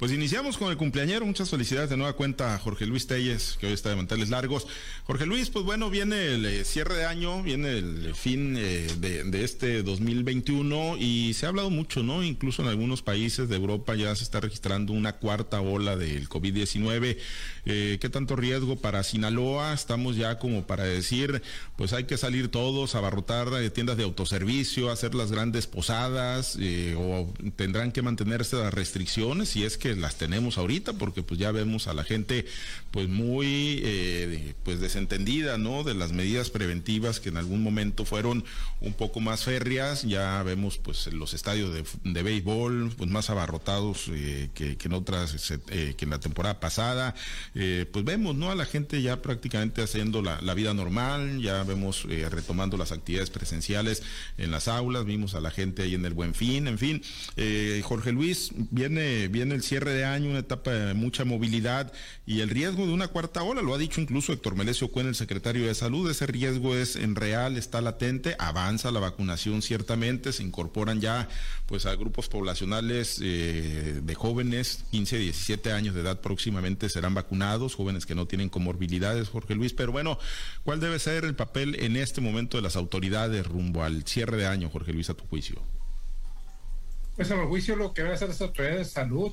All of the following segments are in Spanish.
Pues iniciamos con el cumpleañero. Muchas felicidades de nueva cuenta a Jorge Luis Telles, que hoy está de manteles largos. Jorge Luis, pues bueno, viene el eh, cierre de año, viene el fin eh, de, este 2021 y se ha hablado mucho, ¿no? Incluso en algunos países de Europa ya se está registrando una cuarta ola del COVID-19. Eh, ¿Qué tanto riesgo para Sinaloa? Estamos ya como para decir, pues hay que salir todos, abarrotar tiendas de autoservicio, hacer las grandes posadas o tendrán que mantenerse las restricciones si es que las tenemos ahorita, porque pues ya vemos a la gente pues muy eh, pues desentendida, ¿no? De las medidas preventivas que en algún momento fueron un poco más férreas, ya vemos pues los estadios de, béisbol pues más abarrotados eh, que, en otras, eh, que en la temporada pasada, pues vemos, ¿no? A la gente ya prácticamente haciendo la, la vida normal, ya vemos retomando las actividades presenciales en las aulas, vimos a la gente ahí en el Buen Fin, en fin, Jorge Luis, viene, viene el cierre de año, una etapa de mucha movilidad y el riesgo de una cuarta ola, lo ha dicho incluso Héctor Melesio Cuen, el secretario de Salud, ese riesgo es en real, está latente, avanza la vacunación ciertamente, se incorporan ya pues a grupos poblacionales eh, de jóvenes, 15, 17 años de edad próximamente serán vacunados, jóvenes que no tienen comorbilidades, Jorge Luis, pero bueno, ¿cuál debe ser el papel en este momento de las autoridades rumbo al cierre de año, Jorge Luis, a tu juicio? Pues a mi juicio lo que a hacer las autoridades de salud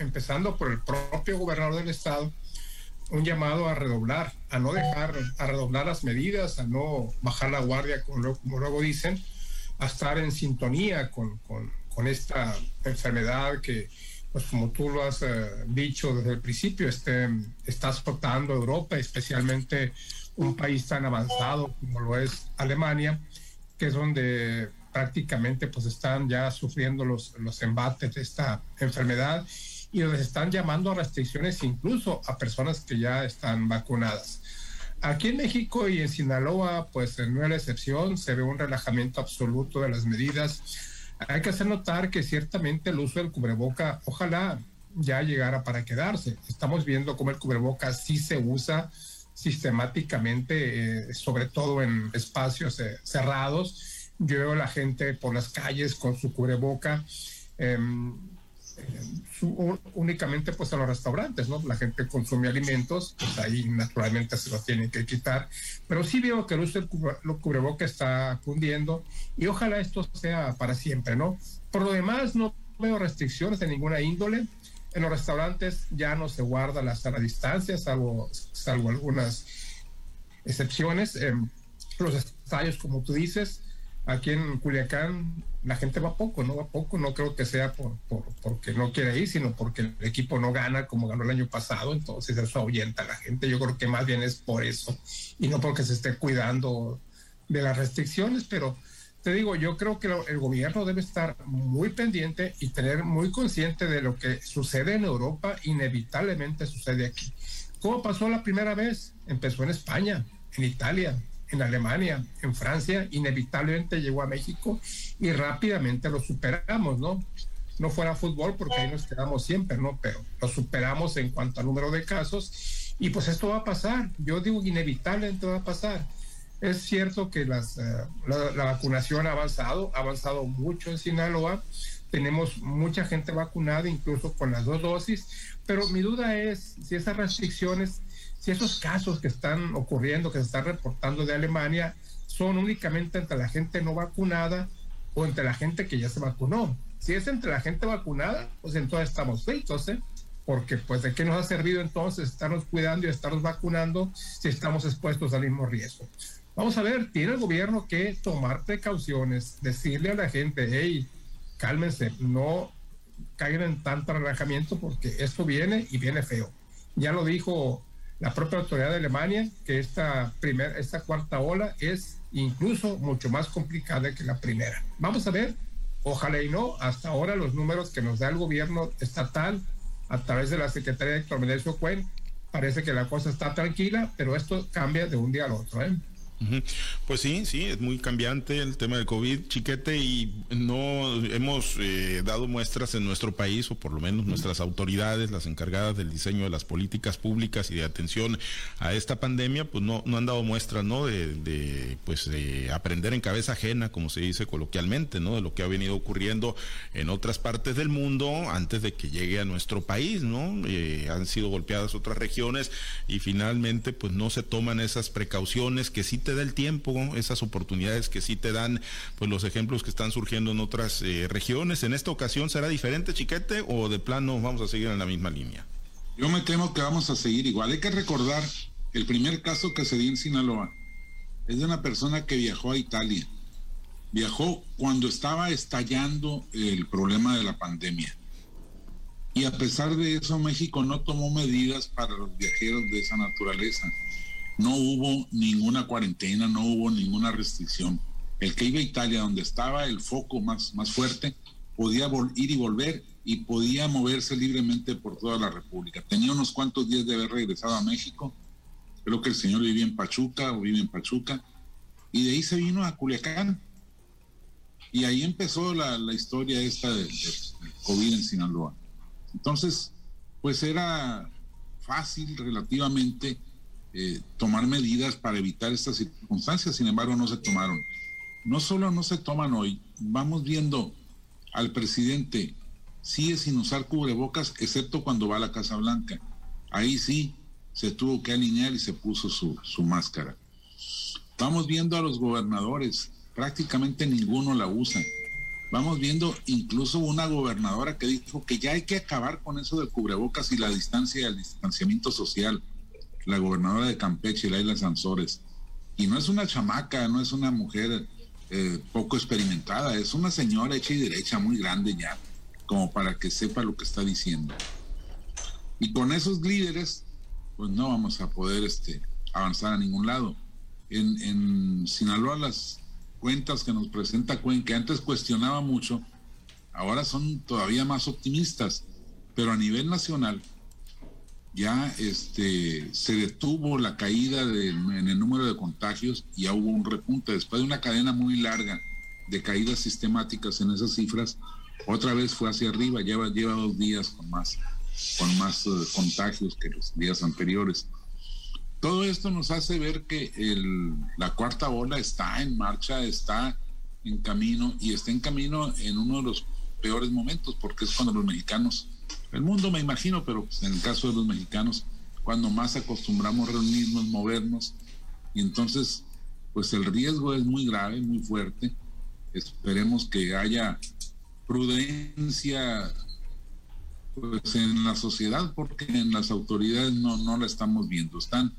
empezando por el propio gobernador del estado, un llamado a redoblar, a no dejar, a redoblar las medidas, a no bajar la guardia, como, luego dicen, a estar en sintonía con, con, esta enfermedad que, pues como tú lo has eh, dicho desde el principio, este, está azotando Europa, especialmente un país tan avanzado como lo es Alemania, que es donde prácticamente pues están ya sufriendo los, los embates de esta enfermedad y les están llamando a restricciones incluso a personas que ya están vacunadas. Aquí en México y en Sinaloa, pues no es la excepción, se ve un relajamiento absoluto de las medidas. Hay que hacer notar que ciertamente el uso del cubreboca, ojalá ya llegara para quedarse. Estamos viendo cómo el cubreboca sí se usa sistemáticamente, eh, sobre todo en espacios eh, cerrados. Yo veo a la gente por las calles con su cubreboca. Em, únicamente pues a los restaurantes, ¿no? La gente consume alimentos, pues ahí naturalmente se los tienen que quitar, pero sí veo que el uso del cubreboca está cundiendo y ojalá esto sea para siempre, ¿no? Por lo demás, no veo restricciones de ninguna índole. En los restaurantes ya no se guarda la sana distancia, salvo, salvo algunas excepciones. los estadios, como tú dices, aquí en Culiacán la gente va poco, no va poco, no creo que sea por, porque no quiere ir, sino porque el equipo no gana como ganó el año pasado, entonces eso ahuyenta a la gente, yo creo que más bien es por eso, y no porque se esté cuidando de las restricciones, pero te digo, yo creo que el gobierno debe estar muy pendiente y tener muy consciente de lo que sucede en Europa, inevitablemente sucede aquí. ¿Cómo pasó la primera vez? Empezó en España, en Italia, en Alemania, en Francia, inevitablemente llegó a México y rápidamente lo superamos, ¿no? No fuera fútbol porque ahí nos quedamos siempre, ¿no? Pero lo superamos en cuanto al número de casos y pues esto va a pasar. Yo digo inevitablemente va a pasar. Es cierto que las, eh, la, la, vacunación ha avanzado, ha avanzado mucho en Sinaloa. Tenemos mucha gente vacunada, incluso con las dos dosis, pero mi duda es si esas restricciones si esos casos que están ocurriendo, que se están reportando de Alemania, son únicamente entre la gente no vacunada o entre la gente que ya se vacunó. Si es entre la gente vacunada, pues entonces estamos fritos, ¿eh? Porque pues de qué nos ha servido entonces estarnos cuidando y estarnos vacunando si estamos expuestos al mismo riesgo. Vamos a ver, tiene el gobierno que tomar precauciones, decirle a la gente, hey, cálmense, no caigan en tanto relajamiento porque esto viene y viene feo. Ya lo dijo la propia autoridad de Alemania que esta, primera, esta cuarta ola es incluso mucho más complicada que la primera. Vamos a ver, ojalá y no, hasta ahora los números que nos da el gobierno estatal a través de la Secretaría de Héctor Cuen, parece que la cosa está tranquila, pero esto cambia de un día al otro. ¿eh? Pues sí, sí, es muy cambiante el tema del COVID, chiquete, y no hemos eh, dado muestras en nuestro país, o por lo menos nuestras autoridades, las encargadas del diseño de las políticas públicas y de atención a esta pandemia, pues no, no han dado muestras, ¿no? De, pues de aprender en cabeza ajena, como se dice coloquialmente, ¿no? De lo que ha venido ocurriendo en otras partes del mundo antes de que llegue a nuestro país, ¿no? Eh, han sido golpeadas otras regiones y finalmente, pues no se toman esas precauciones que sí te da el tiempo, esas oportunidades que sí te dan pues los ejemplos que están surgiendo en otras eh, regiones. ¿En esta ocasión será diferente, Chiquete, o de plano vamos a seguir en la misma línea? Yo me temo que vamos a seguir igual. Hay que recordar el primer caso que se dio en Sinaloa. Es de una persona que viajó a Italia. Viajó cuando estaba estallando el problema de la pandemia. Y a pesar de eso, México no tomó medidas para los viajeros de esa naturaleza no hubo ninguna cuarentena, no hubo ninguna restricción. El que iba a Italia, donde estaba el foco más, más fuerte, podía ir y volver y podía moverse libremente por toda la República. Tenía unos cuantos días de haber regresado a México. Creo que el señor vivía en Pachuca o vive en Pachuca. Y de ahí se vino a Culiacán. Y ahí empezó la, historia esta del COVID en Sinaloa. Entonces, pues era fácil relativamente eh, tomar medidas para evitar estas circunstancias, sin embargo no se tomaron. No solo no se toman hoy, vamos viendo al presidente sigue sin usar cubrebocas, excepto cuando va a la Casa Blanca. Ahí sí se tuvo que alinear y se puso su, su máscara. Vamos viendo a los gobernadores, prácticamente ninguno la usa. Vamos viendo incluso una gobernadora que dijo que ya hay que acabar con eso del cubrebocas y la distancia y el distanciamiento social la gobernadora de Campeche, Laila Sansores. Y no es una chamaca, no es una mujer eh, poco experimentada, es una señora hecha y derecha muy grande ya, como para que sepa lo que está diciendo. Y con esos líderes, pues no vamos a poder este, avanzar a ningún lado. En, en Sinaloa las cuentas que nos presenta Cuen, que antes cuestionaba mucho, ahora son todavía más optimistas, pero a nivel nacional ya este, se detuvo la caída en el número de contagios y ya hubo un repunte. Después de una cadena muy larga de caídas sistemáticas en esas cifras, otra vez fue hacia arriba, lleva, lleva dos días con más, con más eh, contagios que los días anteriores. Todo esto nos hace ver que el, la cuarta ola está en marcha, está en camino y está en camino en uno de los peores momentos, porque es cuando los mexicanos el mundo me imagino, pero en el caso de los mexicanos, cuando más acostumbramos reunirnos, movernos, y entonces, pues el riesgo es muy grave, muy fuerte. Esperemos que haya prudencia pues, en la sociedad, porque en las autoridades no, no la estamos viendo. Están,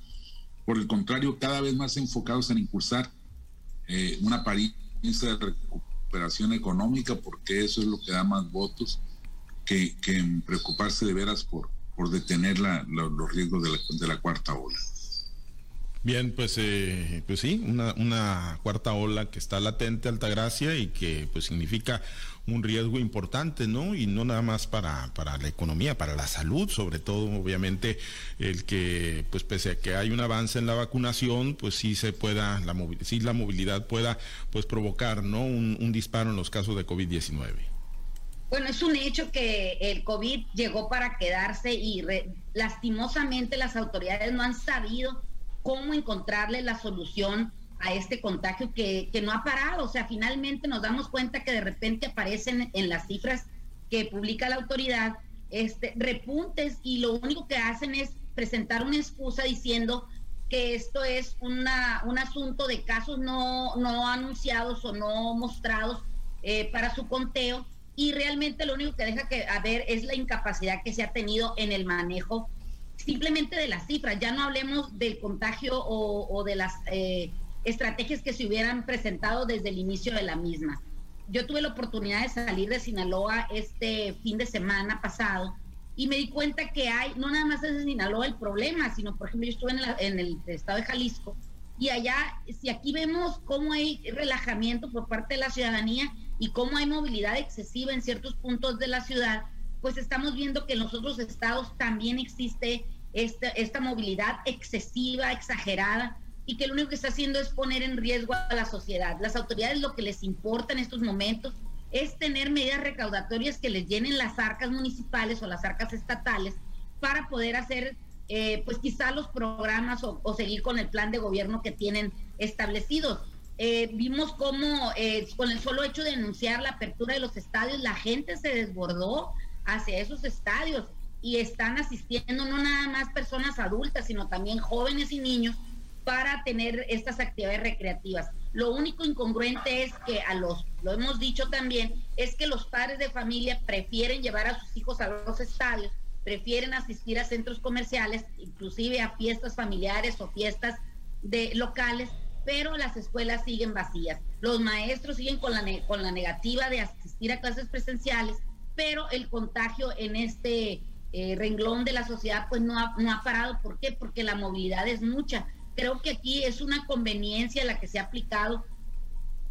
por el contrario, cada vez más enfocados en impulsar eh, una apariencia de recuperación económica, porque eso es lo que da más votos que, preocuparse de veras por, por detener los riesgos de la, cuarta ola. Bien, pues, eh, pues sí, una, una cuarta ola que está latente, Altagracia, y que pues significa un riesgo importante, ¿no? Y no nada más para, para la economía, para la salud, sobre todo, obviamente, el que, pues pese a que hay un avance en la vacunación, pues sí se pueda, la sí la movilidad pueda, pues provocar, ¿no? Un, un disparo en los casos de COVID-19. Bueno, es un hecho que el COVID llegó para quedarse y lastimosamente las autoridades no han sabido cómo encontrarle la solución a este contagio que, no ha parado. O sea, finalmente nos damos cuenta que de repente aparecen en las cifras que publica la autoridad este, repuntes y lo único que hacen es presentar una excusa diciendo que esto es una, un asunto de casos no, no anunciados o no mostrados eh, para su conteo y realmente lo único que deja que a ver es la incapacidad que se ha tenido en el manejo simplemente de las cifras. Ya no hablemos del contagio o, de las eh, estrategias que se hubieran presentado desde el inicio de la misma. Yo tuve la oportunidad de salir de Sinaloa este fin de semana pasado y me di cuenta que hay, no nada más es en Sinaloa el problema, sino por ejemplo yo estuve en, en el estado de Jalisco y allá, si aquí vemos cómo hay relajamiento por parte de la ciudadanía, y cómo hay movilidad excesiva en ciertos puntos de la ciudad, pues estamos viendo que en los otros estados también existe esta, esta movilidad excesiva, exagerada, y que lo único que está haciendo es poner en riesgo a la sociedad. Las autoridades lo que les importa en estos momentos es tener medidas recaudatorias que les llenen las arcas municipales o las arcas estatales para poder hacer, eh, pues quizá los programas o, seguir con el plan de gobierno que tienen establecidos. Eh, vimos cómo eh, con el solo hecho de denunciar la apertura de los estadios, la gente se desbordó hacia esos estadios y están asistiendo no nada más personas adultas, sino también jóvenes y niños para tener estas actividades recreativas. Lo único incongruente es que a los, lo hemos dicho también, es que los padres de familia prefieren llevar a sus hijos a los estadios, prefieren asistir a centros comerciales, inclusive a fiestas familiares o fiestas de locales, pero las escuelas siguen vacías. Los maestros siguen con la, con la negativa de asistir a clases presenciales, pero el contagio en este eh, renglón de la sociedad pues no ha, no ha parado. ¿Por qué? Porque la movilidad es mucha creo que aquí es una conveniencia la que se ha aplicado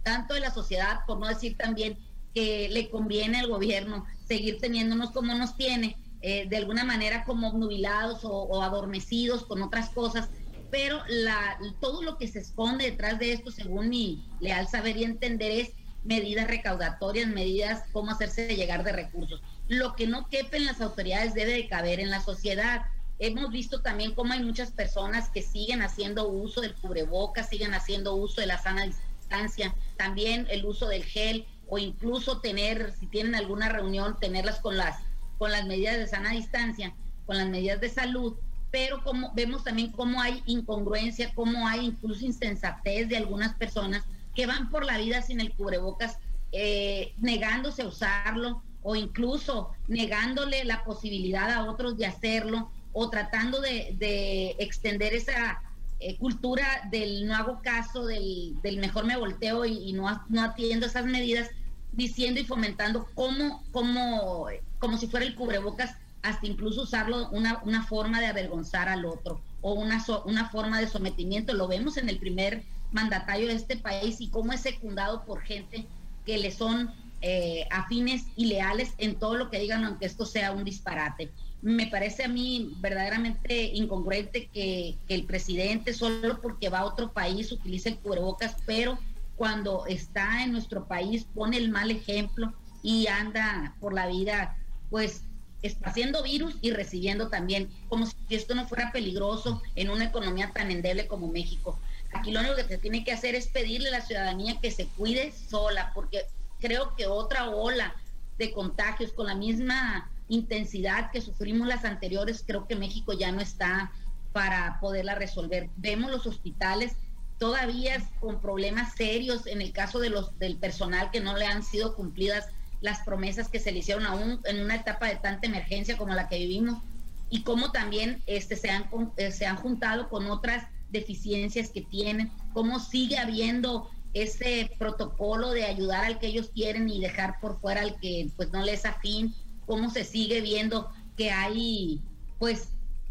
tanto de la sociedad, por no decir también que le conviene al gobierno seguir teniéndonos como nos tiene, eh, de alguna manera como obnubilados o, adormecidos con otras cosas, pero la, todo lo que se esconde detrás de esto, según mi leal saber y entender, es medidas recaudatorias, medidas cómo hacerse llegar de recursos. Lo que no quepe en las autoridades debe de caber en la sociedad. Hemos visto también cómo hay muchas personas que siguen haciendo uso del cubrebocas, siguen haciendo uso de la sana distancia, también el uso del gel o incluso tener, si tienen alguna reunión, tenerlas con las, con las medidas de sana distancia, con las medidas de salud, pero como vemos también cómo hay incongruencia, cómo hay incluso insensatez de algunas personas que van por la vida sin el cubrebocas, eh, negándose a usarlo o incluso negándole la posibilidad a otros de hacerlo o tratando de, extender esa eh, cultura del no hago caso, del, mejor me volteo y, no, no atiendo esas medidas, diciendo y fomentando como, como, como si fuera el cubrebocas, hasta incluso usarlo una, una forma de avergonzar al otro o una, una forma de sometimiento. Lo vemos en el primer mandatario de este país y cómo es secundado por gente que le son eh, afines y leales en todo lo que digan, aunque esto sea un disparate me parece a mí verdaderamente incongruente que, el presidente solo porque va a otro país utilice el cubrebocas, pero cuando está en nuestro país pone el mal ejemplo y anda por la vida pues esparciendo virus y recibiendo también, como si esto no fuera peligroso en una economía tan endeble como México. Aquí lo único que se tiene que hacer es pedirle a la ciudadanía que se cuide sola, porque creo que otra ola de contagios con la misma intensidad que sufrimos las anteriores, creo que México ya no está para poderla resolver. Vemos los hospitales todavía con problemas serios en el caso de los del personal que no le han sido cumplidas las promesas que se le hicieron aún en una etapa de tanta emergencia como la que vivimos y cómo también este se han eh, se han juntado con otras deficiencias que tienen, cómo sigue habiendo ese protocolo de ayudar al que ellos quieren y dejar por fuera al que pues no les afín cómo se sigue viendo que hay pues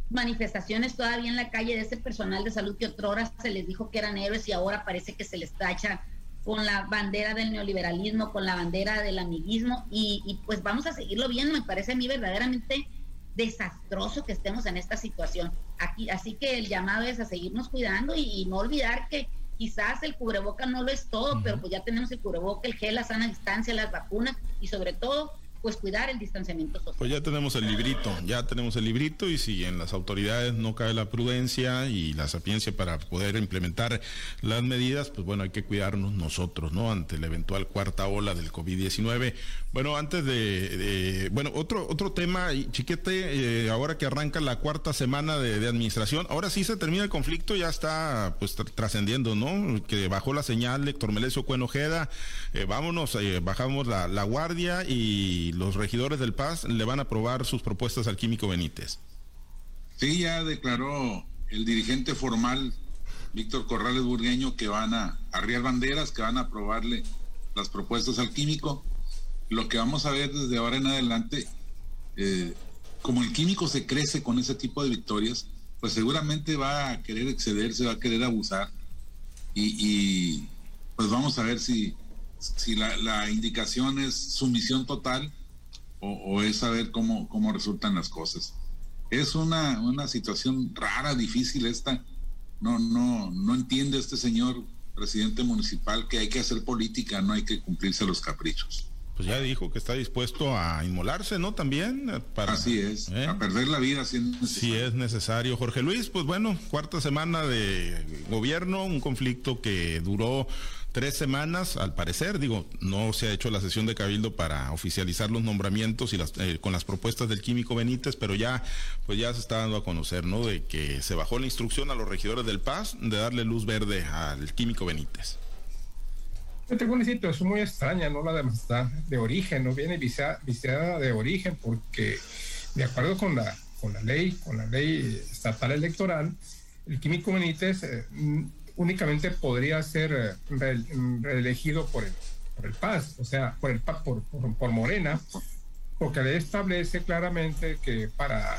manifestaciones todavía en la calle de ese personal de salud que otrora se les dijo que eran héroes y ahora parece que se les tacha con la bandera del neoliberalismo, con la bandera del amiguismo y, pues vamos a seguirlo viendo, me parece a mí verdaderamente desastroso que estemos en esta situación. Aquí, así que el llamado es a seguirnos cuidando y, no olvidar que quizás el cubreboca no lo es todo, pero pues ya tenemos el cubreboca, el gel, la sana distancia, las vacunas y sobre todo pues cuidar el distanciamiento social. Pues ya tenemos el librito, ya tenemos el librito y si en las autoridades no cae la prudencia y la sapiencia para poder implementar las medidas, pues bueno, hay que cuidarnos nosotros, ¿no? Ante la eventual cuarta ola del COVID-19. Bueno, antes de, bueno, otro otro tema, chiquete, eh, ahora que arranca la cuarta semana de, administración, ahora sí se termina el conflicto, ya está pues trascendiendo, ¿no? Que bajó la señal Héctor Melesio Cuenojeda, eh, vámonos, eh, bajamos la, la guardia y los regidores del Paz le van a aprobar sus propuestas al químico Benítez. Sí, ya declaró el dirigente formal Víctor Corrales Burgueño que van a arriar banderas, que van a aprobarle las propuestas al químico. Lo que vamos a ver desde ahora en adelante, eh, como el químico se crece con ese tipo de victorias, pues seguramente va a querer excederse, va a querer abusar. Y, pues vamos a ver si, si la, la indicación es sumisión total o, es saber cómo, cómo resultan las cosas. Es una, una situación rara, difícil esta, No, no, no entiende este señor presidente municipal que hay que hacer política, no hay que cumplirse los caprichos. Pues ya dijo que está dispuesto a inmolarse, ¿no? También eh, para... Así es, ¿eh? a perder la vida si es necesario. Si es necesario. Jorge Luis, pues bueno, cuarta semana de gobierno, un conflicto que duró tres semanas, al parecer, digo, no se ha hecho la sesión de cabildo para oficializar los nombramientos y las, eh, con las propuestas del químico Benítez, pero ya, pues ya se está dando a conocer, ¿no? De que se bajó la instrucción a los regidores del Paz de darle luz verde al químico Benítez. Yo tengo una situación muy extraña, ¿no? La de de origen, no viene viciada, de origen, porque de acuerdo con la, con la ley, con la ley estatal electoral, el químico Benítez eh, únicamente podría ser eh, reelegido por el, por el PAS, o sea, por, el, por, por, Morena, porque le establece claramente que para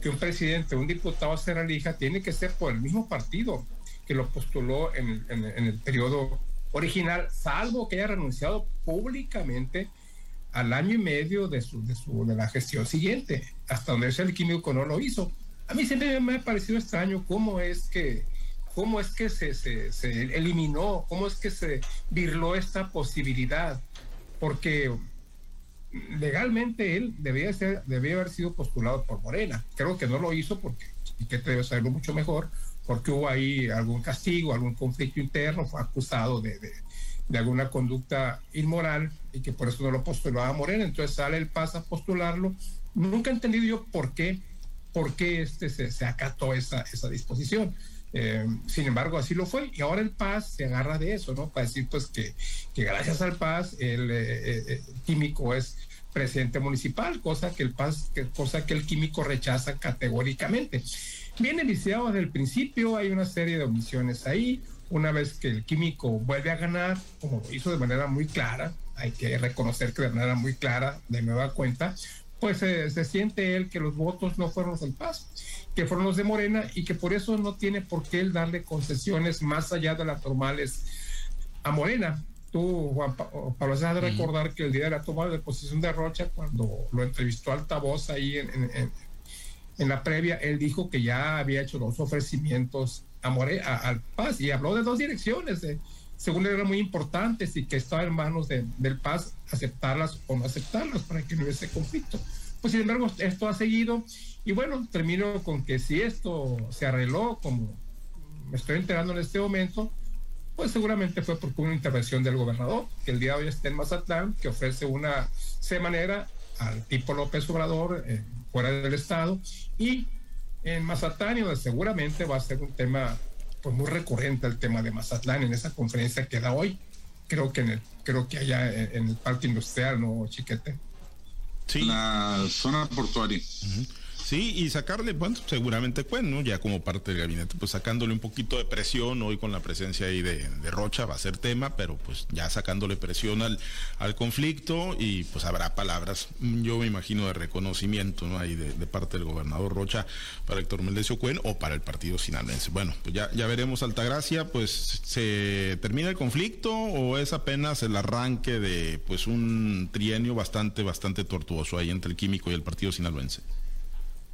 que un presidente, un diputado se reelija, tiene que ser por el mismo partido que lo postuló en, en, el periodo original, salvo que haya renunciado públicamente al año y medio de, su, de, su, de la gestión siguiente, hasta donde el químico no lo hizo. A mí siempre me ha parecido extraño cómo es que cómo es que se, se, eliminó, cómo es que se virló esta posibilidad, porque legalmente él debía, ser, debía haber sido postulado por Morena. Creo que no lo hizo porque, y que debe saberlo mucho mejor, porque hubo ahí algún castigo, algún conflicto interno, fue acusado de, de, alguna conducta inmoral y que por eso no lo postulaba Morena. Entonces sale el PAS a postularlo. Nunca he entendido yo por qué, por qué este se, se acató esa, esa disposición. Eh, sin embargo, así lo fue. Y ahora el Paz se agarra de eso, ¿no? Para decir, pues, que, que gracias al Paz el, eh, eh, químico es presidente municipal, cosa que el Paz, que, cosa que el químico rechaza categóricamente. Viene viciado desde el principio, hay una serie de omisiones ahí. Una vez que el químico vuelve a ganar, como lo hizo de manera muy clara, hay que reconocer que de manera muy clara, de nueva cuenta, pues se siente él que los votos no fueron los del Paz que fueron los de Morena y que por eso no tiene por qué él darle concesiones más allá de las normales a Morena. Tú, Juan Pablo, has de recordar que el día de la toma de posición de Rocha, cuando lo entrevistó altavoz ahí en, en, la previa, él dijo que ya había hecho dos ofrecimientos a Morena, al Paz y habló de dos direcciones, de, según eran muy importantes y que estaba en manos de, del Paz aceptarlas o no aceptarlas para que no hubiese conflicto. Pues sin embargo, esto ha seguido y bueno, termino con que si esto se arregló, como me estoy enterando en este momento, pues seguramente fue porque una intervención del gobernador, que el día de hoy está en Mazatlán, que ofrece una semanera al tipo López Obrador eh, fuera del estado y en Mazatlán, y seguramente va a ser un tema pues muy recurrente el tema de Mazatlán en esa conferencia que da hoy, creo que en el, creo que allá en el parque industrial, ¿no, Chiquete? Sí. La zona portuaria. Sí, y sacarle, bueno, seguramente bueno, ya como parte del gabinete, pues sacándole un poquito de presión hoy con la presencia ahí de, Rocha va a ser tema, pero pues ya sacándole presión al, al conflicto y pues habrá palabras, yo me imagino, de reconocimiento, ¿no? Ahí de, parte del gobernador Rocha para Héctor Meldecio Cuen o para el partido sinaloense. Bueno, pues ya, ya veremos Altagracia, pues se termina el conflicto o es apenas el arranque de pues un trienio bastante, bastante tortuoso ahí entre el químico y el partido sinaloense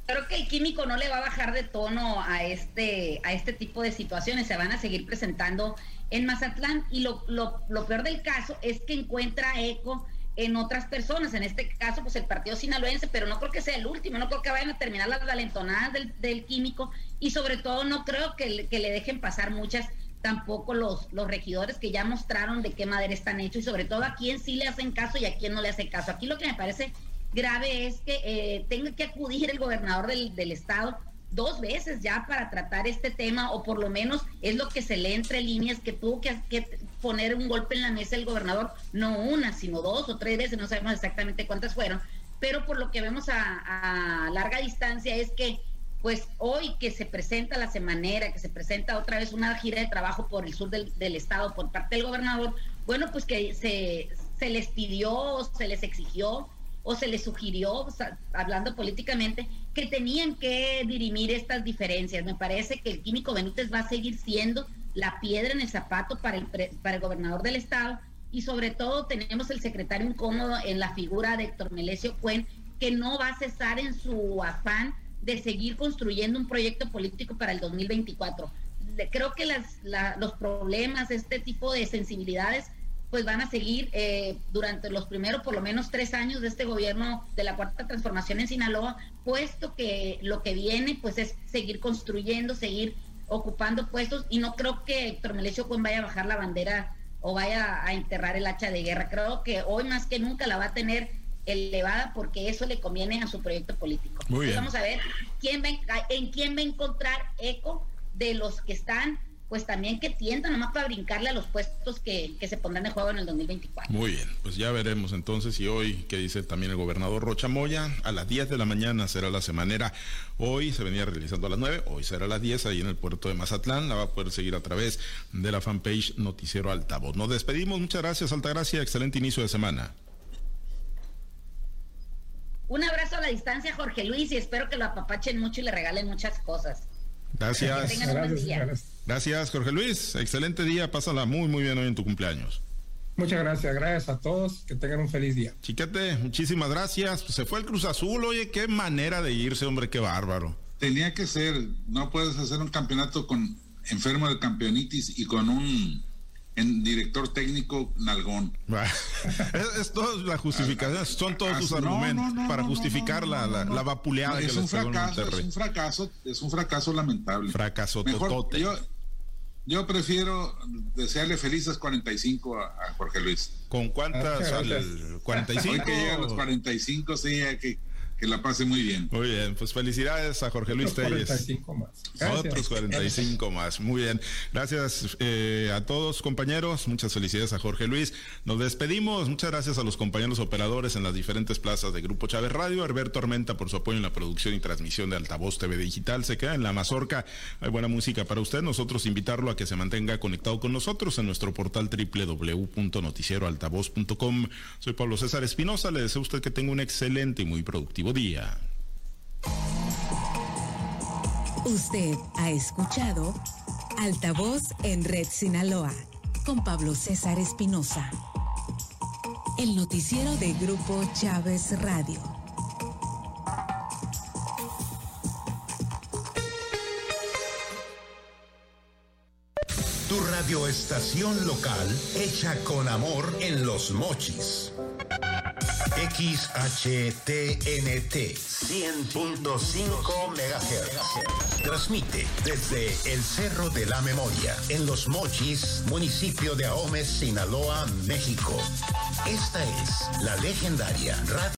creo que el químico no le va a bajar de tono a este, a este tipo de situaciones, se van a seguir presentando en Mazatlán. Y lo, lo, lo peor del caso es que encuentra eco en otras personas, en este caso pues el partido sinaloense, pero no creo que sea el último, no creo que vayan a terminar las valentonadas del, del químico. Y sobre todo no creo que, que, le dejen pasar muchas tampoco los, los regidores que ya mostraron de qué madera están hechos. Y sobre todo a quién sí le hacen caso y a quién no le hace caso. Aquí lo que me parece grave es que eh, tenga que acudir el gobernador del, estado dos veces ya para tratar este tema, o por lo menos es lo que se lee entre líneas, que tuvo que, poner un golpe en la mesa el gobernador, no una, sino dos o tres veces, no sabemos exactamente cuántas fueron, pero por lo que vemos a, a larga distancia es que pues hoy que se presenta la semanera, que se presenta otra vez una gira de trabajo por el sur del, del estado por parte del gobernador, bueno, pues que se, se les pidió, se les exigió o se les sugirió, hablando políticamente, que tenían que dirimir estas diferencias. Me parece que el químico Benítez va a seguir siendo la piedra en el zapato para el, para el gobernador del estado y sobre todo tenemos el secretario incómodo en la figura de Héctor Melesio Cuen, que no va a cesar en su afán de seguir construyendo un proyecto político para el 2024. creo que las, los problemas, este tipo de sensibilidades, pues van a seguir eh, durante los primeros por lo menos tres años de este gobierno de la cuarta transformación en Sinaloa, puesto que lo que viene pues es seguir construyendo, seguir ocupando puestos y no creo que Héctor Melesio Cuen vaya a bajar la bandera o vaya a enterrar el hacha de guerra. Creo que hoy más que nunca la va a tener elevada porque eso le conviene a su proyecto político. Muy bien. Vamos a ver quién en quién va a encontrar eco de los que están pues también que tiendan nomás para brincarle a los puestos que, se pondrán en juego en el 2024. Muy bien, pues ya veremos entonces y hoy, que dice también el gobernador Rocha Moya, a las 10 de la mañana será la semanera. Hoy se venía realizando a las 9, hoy será a las 10 ahí en el puerto de Mazatlán. La va a poder seguir a través de la fanpage Noticiero Altavoz. Nos despedimos, muchas gracias Altagracia, excelente inicio de semana. Un abrazo a la distancia, Jorge Luis, y espero que lo apapachen mucho y le regalen muchas cosas. Gracias. Gracias, Jorge Luis. Excelente día. Pásala muy, muy bien hoy en tu cumpleaños. Muchas gracias, gracias a todos, que tengan un feliz día. Chiquete, muchísimas gracias. se fue el Cruz Azul, oye, qué manera de irse, hombre, qué bárbaro. Tenía que ser, no puedes hacer un campeonato con enfermo de campeonitis y con un en director técnico Nalgón. es, es toda la justificación, son todos sus argumentos para justificar la, la, vapuleada es un fracaso, es un fracaso, es un fracaso lamentable. Fracaso totote. Yo, yo prefiero desearle felices 45 a, a Jorge Luis. ¿Con cuántas? 45. Hoy que llegan los 45, sí, que que la pase muy bien. Muy bien, pues felicidades a Jorge Luis Telles. 45 más. Otros 45 más. Muy bien. Gracias eh, a todos, compañeros. Muchas felicidades a Jorge Luis. Nos despedimos. Muchas gracias a los compañeros operadores en las diferentes plazas de Grupo Chávez Radio. Alberto Armenta por su apoyo en la producción y transmisión de Altavoz TV Digital. Se queda en la mazorca. Hay buena música para usted. Nosotros invitarlo a que se mantenga conectado con nosotros en nuestro portal www.noticieroaltavoz.com. Soy Pablo César Espinosa. Le deseo a usted que tenga un excelente y muy productivo día. Usted ha escuchado Altavoz en Red Sinaloa con Pablo César Espinosa. El noticiero de Grupo Chávez Radio. Tu radioestación local hecha con amor en los mochis. XHTNT 100.5 MHz. Transmite desde el Cerro de la Memoria, en Los Mochis, municipio de Ahome, Sinaloa, México. Esta es la legendaria Radio.